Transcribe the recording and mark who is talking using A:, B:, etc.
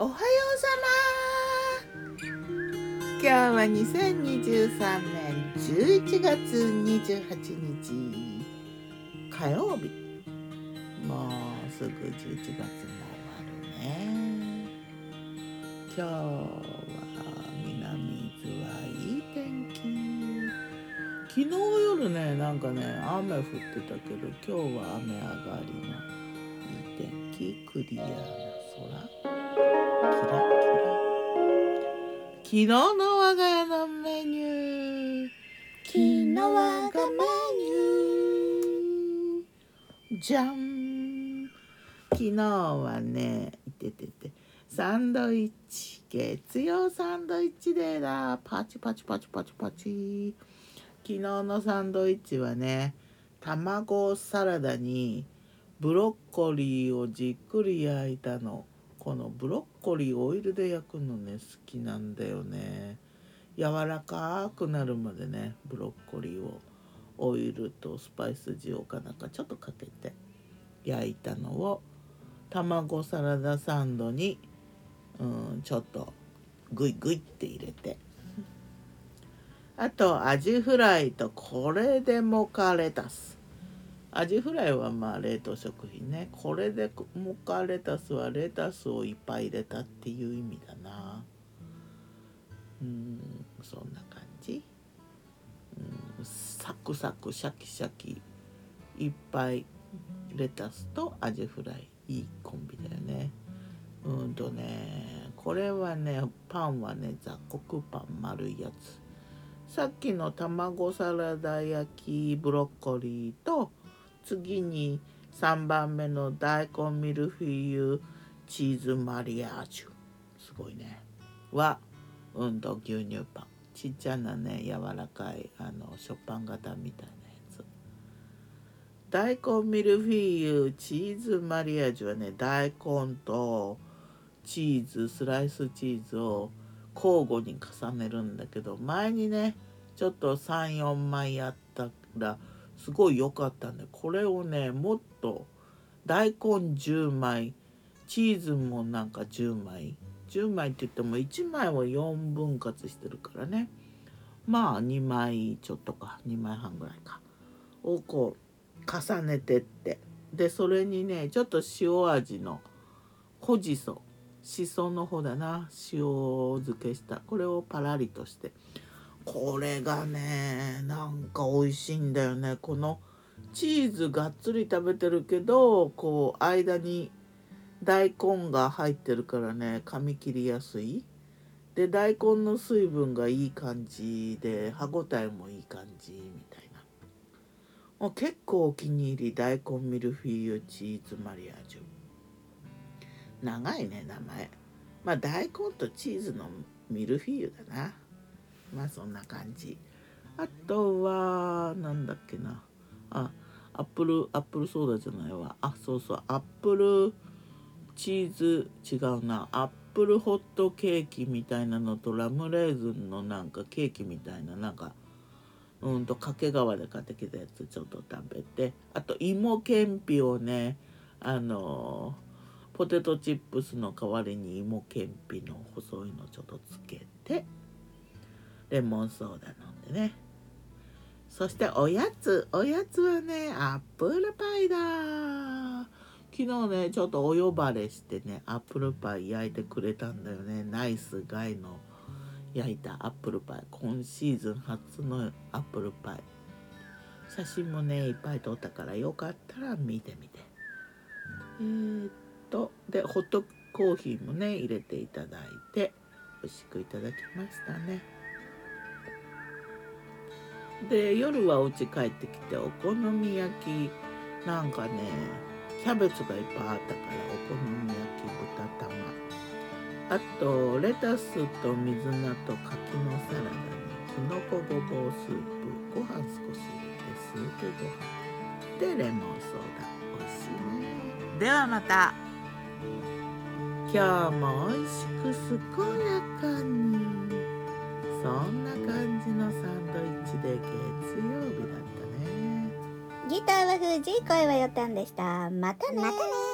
A: おはようさま。今日は2023年11月28日火曜日。もうすぐ11月も終わるね。今日は南伊豆はいい天気。昨日夜ねなんかね雨降ってたけど今日は雨上がりのいい天気。クリアな空。昨日の我が家のメニュー昨日我がメニュー。じゃん昨日はねいててて。サンドイッチ。月曜サンドイッチデーだ。パチパチパチパチパチ。昨日のサンドイッチはね卵サラダにブロッコリーをじっくり焼いたの。このブロッコリーオイルで焼くのね好きなんだよね。柔らかくなるまでねブロッコリーをオイルとスパイス塩かなんかちょっとかけて焼いたのを卵サラダサンドにうんちょっとグイグイって入れて。あとアジフライとこれでモカレタスアジフライはまあ冷凍食品ね。これでモカレタスはレタスをいっぱい入れたっていう意味だな。うんそんな感じ。うんサクサクシャキシャキいっぱいレタスとアジフライいいコンビだよね。うんとねこれはねパンはね雑穀パン丸いやつ。さっきの卵サラダ焼きブロッコリーと次に3番目の大根ミルフィーユチーズマリアージュ。すごいね。はうんと牛乳パン。ちっちゃなね柔らかいあの食パン型みたいなやつ。大根ミルフィーユチーズマリアージュはね大根とチーズスライスチーズを交互に重ねるんだけど前にねちょっと34枚やったらすごい良かったんでこれをねもっと大根10枚チーズもなんか10枚10枚って言っても1枚は4分割してるからね。まあ2枚ちょっとか2枚半ぐらいか。をこう重ねてって。でそれにねちょっと塩味のほじそしその方だな。塩漬けした。これをパラリとして。これがねなんか美味しいんだよね。このチーズがっつり食べてるけどこう間に大根が入ってるからね噛み切りやすい。で大根の水分がいい感じで歯ごたえもいい感じみたいな。結構お気に入り大根ミルフィーユチーズマリアージュ。長いね名前。まあ大根とチーズのミルフィーユだな。まあそんな感じ。あとはなんだっけな。あアップルアップルソーダじゃないわ。あそうそう。アップルチーズ違うな。アップルホットケーキみたいなのとラムレーズンのなんかケーキみたいな。なんかうんと掛川で買ってきたやつちょっと食べて。あと芋けんぴをねあのポテトチップスの代わりに芋けんぴの細いのちょっとつけて。レモンソーダ飲んでね。そしておやつ。おやつはねアップルパイだ。昨日ねちょっとお呼ばれしてねアップルパイ焼いてくれたんだよね。ナイスガイの焼いたアップルパイ。今シーズン初のアップルパイ。写真もねいっぱい撮ったからよかったら見てみて。えー、っとでホットコーヒーもね入れていただいて美味しくいただきましたね。で夜はお家帰ってきてお好み焼きなんかねキャベツがいっぱいあったからお好み焼き豚玉。あとレタスと水菜と柿のサラダにきのこごぼうスープご飯少し入れてスープご飯。でレモンソーダ。美味しいね。ではまた。今日も美味しく健やかにそんな感じのサンドイッチで月曜日だったね。
B: ギターは藤井声はよたんでした。またね。
C: またね